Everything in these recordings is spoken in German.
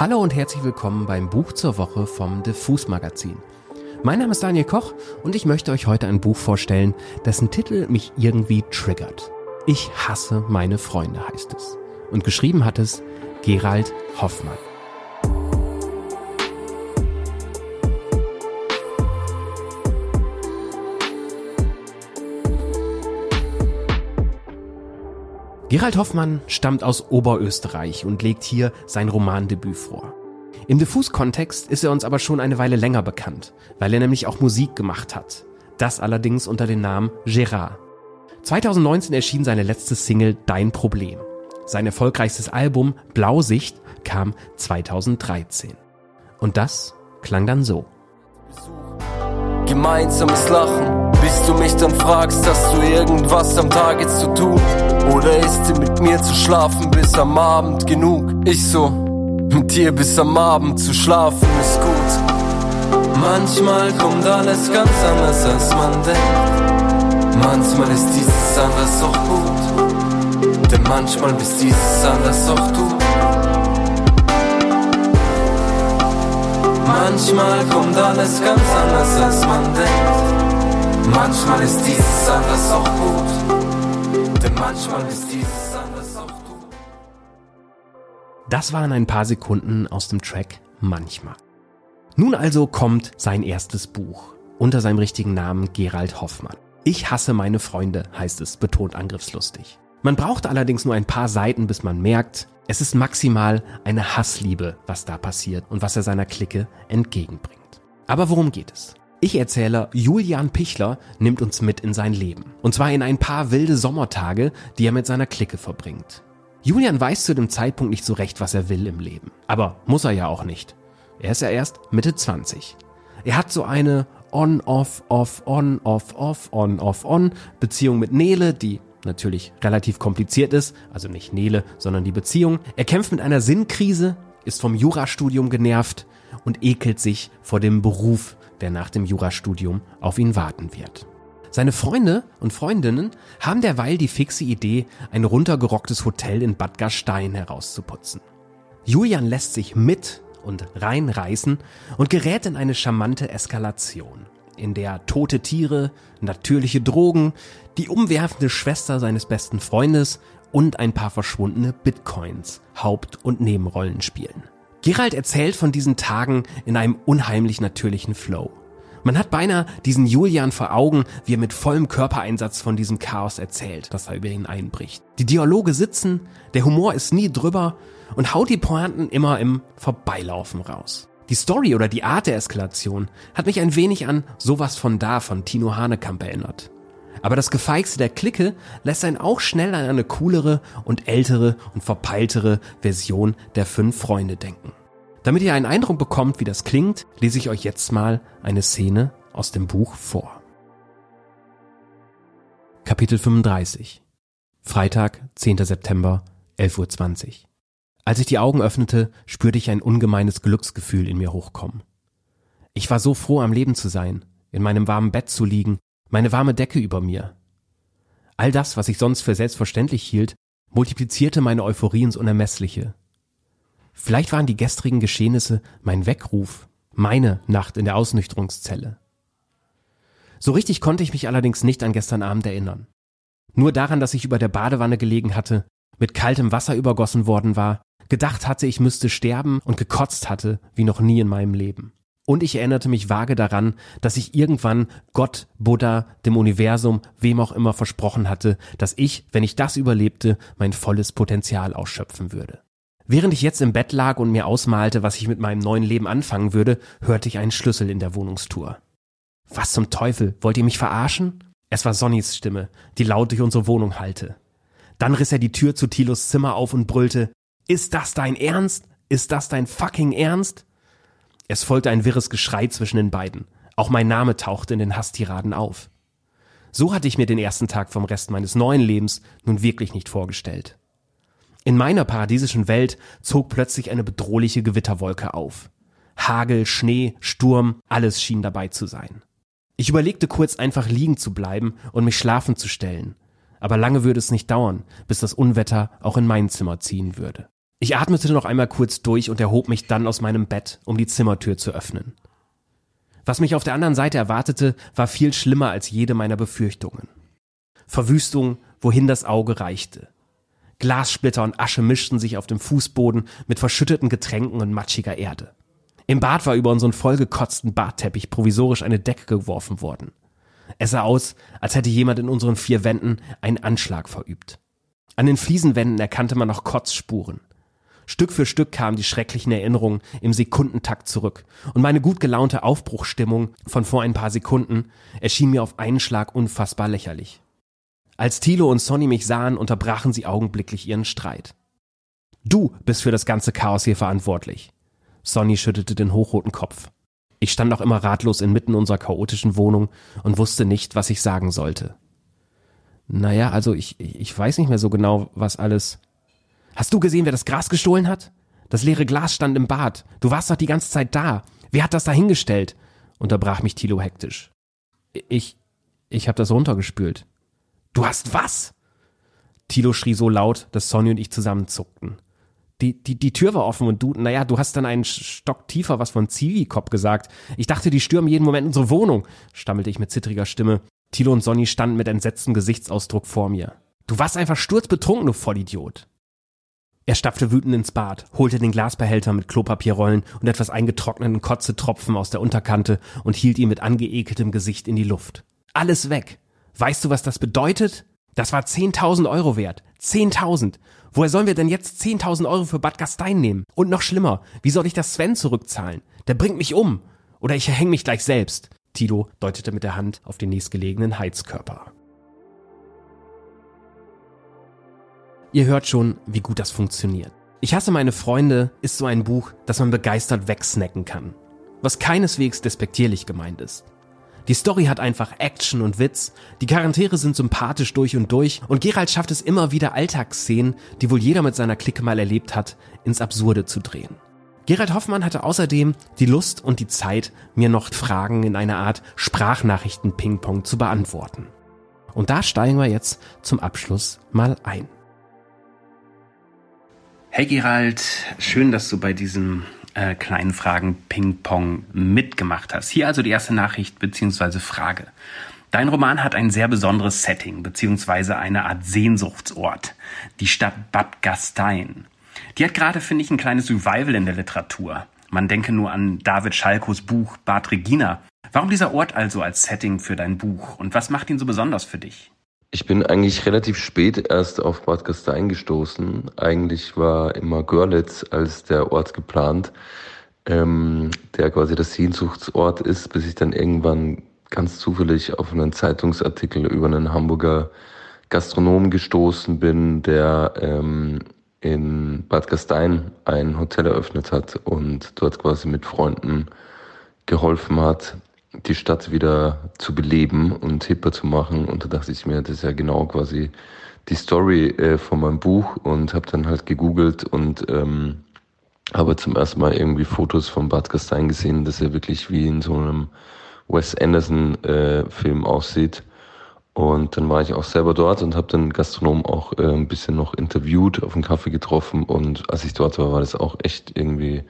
Hallo und herzlich willkommen beim Buch zur Woche vom Diffus Magazin. Mein Name ist Daniel Koch und ich möchte euch heute ein Buch vorstellen, dessen Titel mich irgendwie triggert. Ich hasse meine Freunde heißt es. Und geschrieben hat es Gerald Hoffmann. Gerald Hoffmann stammt aus Oberösterreich und legt hier sein Romandebüt vor. Im Diffus-Kontext ist er uns aber schon eine Weile länger bekannt, weil er nämlich auch Musik gemacht hat. Das allerdings unter dem Namen Gérard. 2019 erschien seine letzte Single Dein Problem. Sein erfolgreichstes Album Blausicht kam 2013. Und das klang dann so. Gemeinsames Lachen, bis du mich dann fragst, hast du irgendwas am Tag jetzt zu tun? Oder ist sie mit mir zu schlafen bis am Abend genug? Ich so, mit dir bis am Abend zu schlafen ist gut. Manchmal kommt alles ganz anders als man denkt. Manchmal ist dieses anders auch gut. Denn manchmal bist dieses anders auch du. Manchmal kommt alles ganz anders als man denkt. Manchmal ist dieses anders auch gut. Manchmal ist dieses anders auch du. Das waren ein paar Sekunden aus dem Track Manchmal. Nun also kommt sein erstes Buch unter seinem richtigen Namen Gerald Hoffmann. Ich hasse meine Freunde, heißt es, betont angriffslustig. Man braucht allerdings nur ein paar Seiten, bis man merkt, es ist maximal eine Hassliebe, was da passiert und was er seiner Clique entgegenbringt. Aber worum geht es? Ich-Erzähler Julian Pichler nimmt uns mit in sein Leben. Und zwar in ein paar wilde Sommertage, die er mit seiner Clique verbringt. Julian weiß zu dem Zeitpunkt nicht so recht, was er will im Leben. Aber muss er ja auch nicht. Er ist ja erst Mitte 20. Er hat so eine On-Off, Off, On, Off, Off, On, Off, On Beziehung mit Nele, die natürlich relativ kompliziert ist, also nicht Nele, sondern die Beziehung. Er kämpft mit einer Sinnkrise, ist vom Jurastudium genervt und ekelt sich vor dem Beruf, der nach dem Jurastudium auf ihn warten wird. Seine Freunde und Freundinnen haben derweil die fixe Idee, ein runtergerocktes Hotel in Bad Gastein herauszuputzen. Julian lässt sich mit und reinreißen und gerät in eine charmante Eskalation, in der tote Tiere, natürliche Drogen, die umwerfende Schwester seines besten Freundes und ein paar verschwundene Bitcoins Haupt- und Nebenrollen spielen. Gerald erzählt von diesen Tagen in einem unheimlich natürlichen Flow. Man hat beinahe diesen Julian vor Augen, wie er mit vollem Körpereinsatz von diesem Chaos erzählt, das da über ihn einbricht. Die Dialoge sitzen, der Humor ist nie drüber und haut die Pointen immer im Vorbeilaufen raus. Die Story oder die Art der Eskalation hat mich ein wenig an sowas von da von Tino Hanekamp erinnert. Aber das Gefeixte der Clique lässt einen auch schnell an eine coolere und ältere und verpeiltere Version der fünf Freunde denken. Damit ihr einen Eindruck bekommt, wie das klingt, lese ich euch jetzt mal eine Szene aus dem Buch vor. Kapitel 35 Freitag, 10. September, 11.20 Uhr. Als ich die Augen öffnete, spürte ich ein ungemeines Glücksgefühl in mir hochkommen. Ich war so froh, am Leben zu sein, in meinem warmen Bett zu liegen meine warme Decke über mir. All das, was ich sonst für selbstverständlich hielt, multiplizierte meine Euphorie ins Unermessliche. Vielleicht waren die gestrigen Geschehnisse mein Weckruf, meine Nacht in der Ausnüchterungszelle. So richtig konnte ich mich allerdings nicht an gestern Abend erinnern. Nur daran, dass ich über der Badewanne gelegen hatte, mit kaltem Wasser übergossen worden war, gedacht hatte, ich müsste sterben und gekotzt hatte wie noch nie in meinem Leben. Und ich erinnerte mich vage daran, dass ich irgendwann Gott, Buddha, dem Universum, wem auch immer versprochen hatte, dass ich, wenn ich das überlebte, mein volles Potenzial ausschöpfen würde. Während ich jetzt im Bett lag und mir ausmalte, was ich mit meinem neuen Leben anfangen würde, hörte ich einen Schlüssel in der Wohnungstour. Was zum Teufel, wollt ihr mich verarschen? Es war Sonnys Stimme, die laut durch unsere Wohnung hallte. Dann riss er die Tür zu Tilos Zimmer auf und brüllte, Ist das dein Ernst? Ist das dein fucking Ernst? Es folgte ein wirres Geschrei zwischen den beiden. Auch mein Name tauchte in den Hasstiraden auf. So hatte ich mir den ersten Tag vom Rest meines neuen Lebens nun wirklich nicht vorgestellt. In meiner paradiesischen Welt zog plötzlich eine bedrohliche Gewitterwolke auf. Hagel, Schnee, Sturm, alles schien dabei zu sein. Ich überlegte kurz einfach liegen zu bleiben und mich schlafen zu stellen. Aber lange würde es nicht dauern, bis das Unwetter auch in mein Zimmer ziehen würde. Ich atmete noch einmal kurz durch und erhob mich dann aus meinem Bett, um die Zimmertür zu öffnen. Was mich auf der anderen Seite erwartete, war viel schlimmer als jede meiner Befürchtungen. Verwüstung, wohin das Auge reichte. Glassplitter und Asche mischten sich auf dem Fußboden mit verschütteten Getränken und matschiger Erde. Im Bad war über unseren vollgekotzten Badteppich provisorisch eine Decke geworfen worden. Es sah aus, als hätte jemand in unseren vier Wänden einen Anschlag verübt. An den Fliesenwänden erkannte man noch Kotzspuren. Stück für Stück kamen die schrecklichen Erinnerungen im Sekundentakt zurück, und meine gut gelaunte Aufbruchstimmung von vor ein paar Sekunden erschien mir auf einen Schlag unfassbar lächerlich. Als Thilo und Sonny mich sahen, unterbrachen sie augenblicklich ihren Streit. Du bist für das ganze Chaos hier verantwortlich. Sonny schüttelte den hochroten Kopf. Ich stand noch immer ratlos inmitten unserer chaotischen Wohnung und wusste nicht, was ich sagen sollte. Naja, also ich, ich weiß nicht mehr so genau, was alles. Hast du gesehen, wer das Gras gestohlen hat? Das leere Glas stand im Bad. Du warst doch die ganze Zeit da. Wer hat das da hingestellt? unterbrach mich Thilo hektisch. Ich, ich hab das runtergespült. Du hast was? Thilo schrie so laut, dass Sonny und ich zusammenzuckten. Die, die, die Tür war offen und du, naja, du hast dann einen Stock tiefer was von Zivi-Cop gesagt. Ich dachte, die stürmen jeden Moment unsere Wohnung, stammelte ich mit zittriger Stimme. Thilo und Sonny standen mit entsetztem Gesichtsausdruck vor mir. Du warst einfach sturzbetrunken, du Vollidiot. Er stapfte wütend ins Bad, holte den Glasbehälter mit Klopapierrollen und etwas eingetrockneten Kotzetropfen aus der Unterkante und hielt ihn mit angeekeltem Gesicht in die Luft. Alles weg. Weißt du, was das bedeutet? Das war 10.000 Euro wert. 10.000. Woher sollen wir denn jetzt 10.000 Euro für Bad Gastein nehmen? Und noch schlimmer, wie soll ich das Sven zurückzahlen? Der bringt mich um. Oder ich erhänge mich gleich selbst. Tito deutete mit der Hand auf den nächstgelegenen Heizkörper. Ihr hört schon, wie gut das funktioniert. Ich hasse meine Freunde ist so ein Buch, das man begeistert wegsnacken kann. Was keineswegs despektierlich gemeint ist. Die Story hat einfach Action und Witz, die Charaktere sind sympathisch durch und durch und Gerald schafft es immer wieder Alltagsszenen, die wohl jeder mit seiner Clique mal erlebt hat, ins Absurde zu drehen. Gerald Hoffmann hatte außerdem die Lust und die Zeit, mir noch Fragen in einer Art Sprachnachrichten-Ping-Pong zu beantworten. Und da steigen wir jetzt zum Abschluss mal ein. Hey Gerald, schön, dass du bei diesem äh, kleinen Fragen Ping-Pong mitgemacht hast. Hier also die erste Nachricht bzw. Frage. Dein Roman hat ein sehr besonderes Setting bzw. eine Art Sehnsuchtsort, die Stadt Bad Gastein. Die hat gerade, finde ich, ein kleines Revival in der Literatur. Man denke nur an David Schalkos Buch Bad Regina. Warum dieser Ort also als Setting für dein Buch und was macht ihn so besonders für dich? Ich bin eigentlich relativ spät erst auf Bad Gastein gestoßen. Eigentlich war immer Görlitz als der Ort geplant, ähm, der quasi das Sehnsuchtsort ist, bis ich dann irgendwann ganz zufällig auf einen Zeitungsartikel über einen Hamburger Gastronomen gestoßen bin, der ähm, in Bad Gastein ein Hotel eröffnet hat und dort quasi mit Freunden geholfen hat, die Stadt wieder zu beleben und hipper zu machen. Und da dachte ich mir, das ist ja genau quasi die Story äh, von meinem Buch und habe dann halt gegoogelt und ähm, habe zum ersten Mal irgendwie Fotos von Bad Gastein gesehen, dass er wirklich wie in so einem Wes Anderson äh, aussieht. Und dann war ich auch selber dort und habe den Gastronom auch äh, ein bisschen noch interviewt, auf einen Kaffee getroffen. Und als ich dort war, war das auch echt irgendwie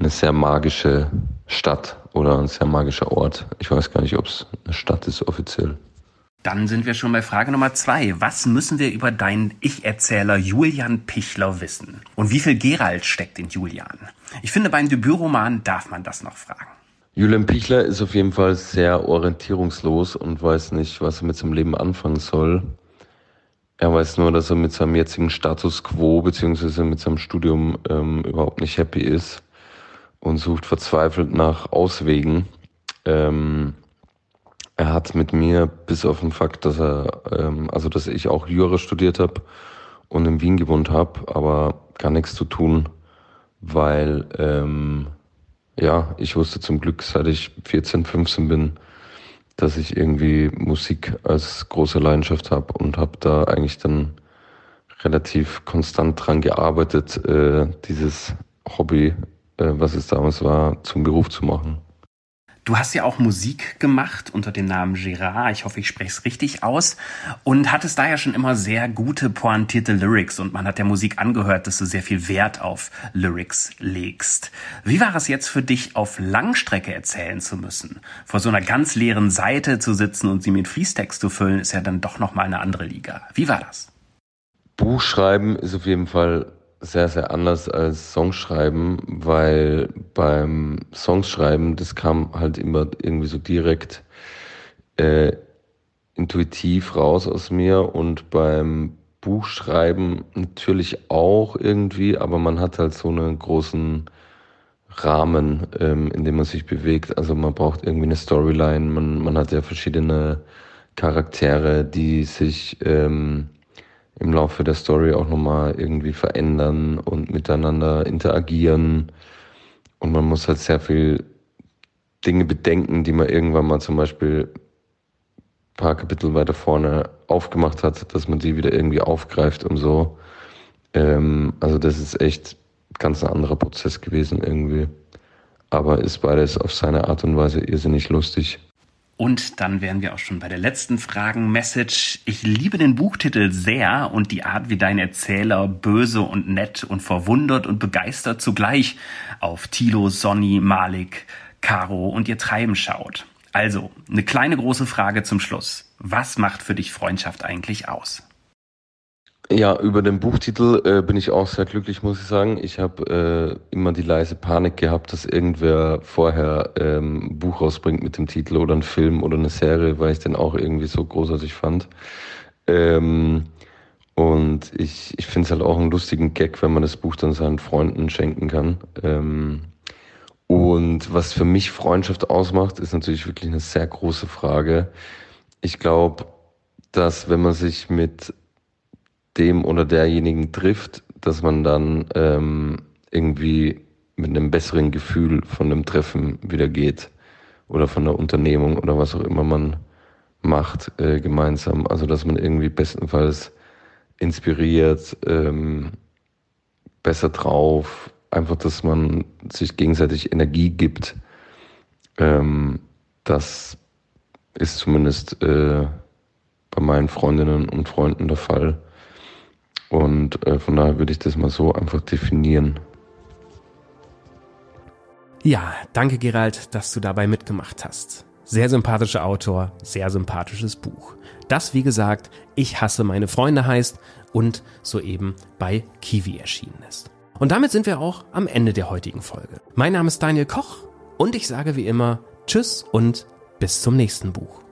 eine sehr magische Stadt oder ein sehr magischer Ort. Ich weiß gar nicht, ob es eine Stadt ist offiziell. Dann sind wir schon bei Frage Nummer zwei. Was müssen wir über deinen Ich-Erzähler Julian Pichler wissen? Und wie viel Gerald steckt in Julian? Ich finde, beim Debütroman darf man das noch fragen. Julian Pichler ist auf jeden Fall sehr orientierungslos und weiß nicht, was er mit seinem Leben anfangen soll. Er weiß nur, dass er mit seinem jetzigen Status quo beziehungsweise mit seinem Studium ähm, überhaupt nicht happy ist und sucht verzweifelt nach Auswegen. Ähm, er hat mit mir bis auf den Fakt, dass er, ähm, also dass ich auch Jura studiert habe und in Wien gewohnt habe, aber gar nichts zu tun, weil ähm, ja, ich wusste zum Glück, seit ich 14, 15 bin, dass ich irgendwie Musik als große Leidenschaft habe und habe da eigentlich dann relativ konstant dran gearbeitet, äh, dieses Hobby was es damals war, zum Beruf zu machen. Du hast ja auch Musik gemacht unter dem Namen Gérard. Ich hoffe, ich spreche es richtig aus. Und hattest da ja schon immer sehr gute, pointierte Lyrics. Und man hat der Musik angehört, dass du sehr viel Wert auf Lyrics legst. Wie war es jetzt für dich, auf Langstrecke erzählen zu müssen? Vor so einer ganz leeren Seite zu sitzen und sie mit Fließtext zu füllen, ist ja dann doch nochmal eine andere Liga. Wie war das? Buchschreiben ist auf jeden Fall sehr, sehr anders als Songschreiben, weil beim Songschreiben, das kam halt immer irgendwie so direkt äh, intuitiv raus aus mir und beim Buchschreiben natürlich auch irgendwie, aber man hat halt so einen großen Rahmen, ähm, in dem man sich bewegt. Also man braucht irgendwie eine Storyline, man, man hat ja verschiedene Charaktere, die sich ähm, im Laufe der Story auch nochmal irgendwie verändern und miteinander interagieren. Und man muss halt sehr viel Dinge bedenken, die man irgendwann mal zum Beispiel ein paar Kapitel weiter vorne aufgemacht hat, dass man die wieder irgendwie aufgreift und so. Ähm, also das ist echt ganz ein anderer Prozess gewesen irgendwie. Aber ist beides auf seine Art und Weise irrsinnig lustig. Und dann wären wir auch schon bei der letzten Fragen-Message. Ich liebe den Buchtitel sehr und die Art, wie dein Erzähler böse und nett und verwundert und begeistert zugleich auf Tilo, Sonny, Malik, Caro und ihr Treiben schaut. Also, eine kleine große Frage zum Schluss. Was macht für dich Freundschaft eigentlich aus? Ja, über den Buchtitel äh, bin ich auch sehr glücklich, muss ich sagen. Ich habe äh, immer die leise Panik gehabt, dass irgendwer vorher ähm, ein Buch rausbringt mit dem Titel oder ein Film oder eine Serie, weil ich den auch irgendwie so großartig fand. Ähm, und ich, ich finde es halt auch einen lustigen Gag, wenn man das Buch dann seinen Freunden schenken kann. Ähm, und was für mich Freundschaft ausmacht, ist natürlich wirklich eine sehr große Frage. Ich glaube, dass wenn man sich mit dem oder derjenigen trifft, dass man dann ähm, irgendwie mit einem besseren Gefühl von dem Treffen wieder geht oder von der Unternehmung oder was auch immer man macht äh, gemeinsam. Also dass man irgendwie bestenfalls inspiriert, ähm, besser drauf, einfach, dass man sich gegenseitig Energie gibt. Ähm, das ist zumindest äh, bei meinen Freundinnen und Freunden der Fall. Und äh, von daher würde ich das mal so einfach definieren. Ja, danke Gerald, dass du dabei mitgemacht hast. Sehr sympathischer Autor, sehr sympathisches Buch. Das, wie gesagt, Ich hasse meine Freunde heißt und soeben bei Kiwi erschienen ist. Und damit sind wir auch am Ende der heutigen Folge. Mein Name ist Daniel Koch und ich sage wie immer Tschüss und bis zum nächsten Buch.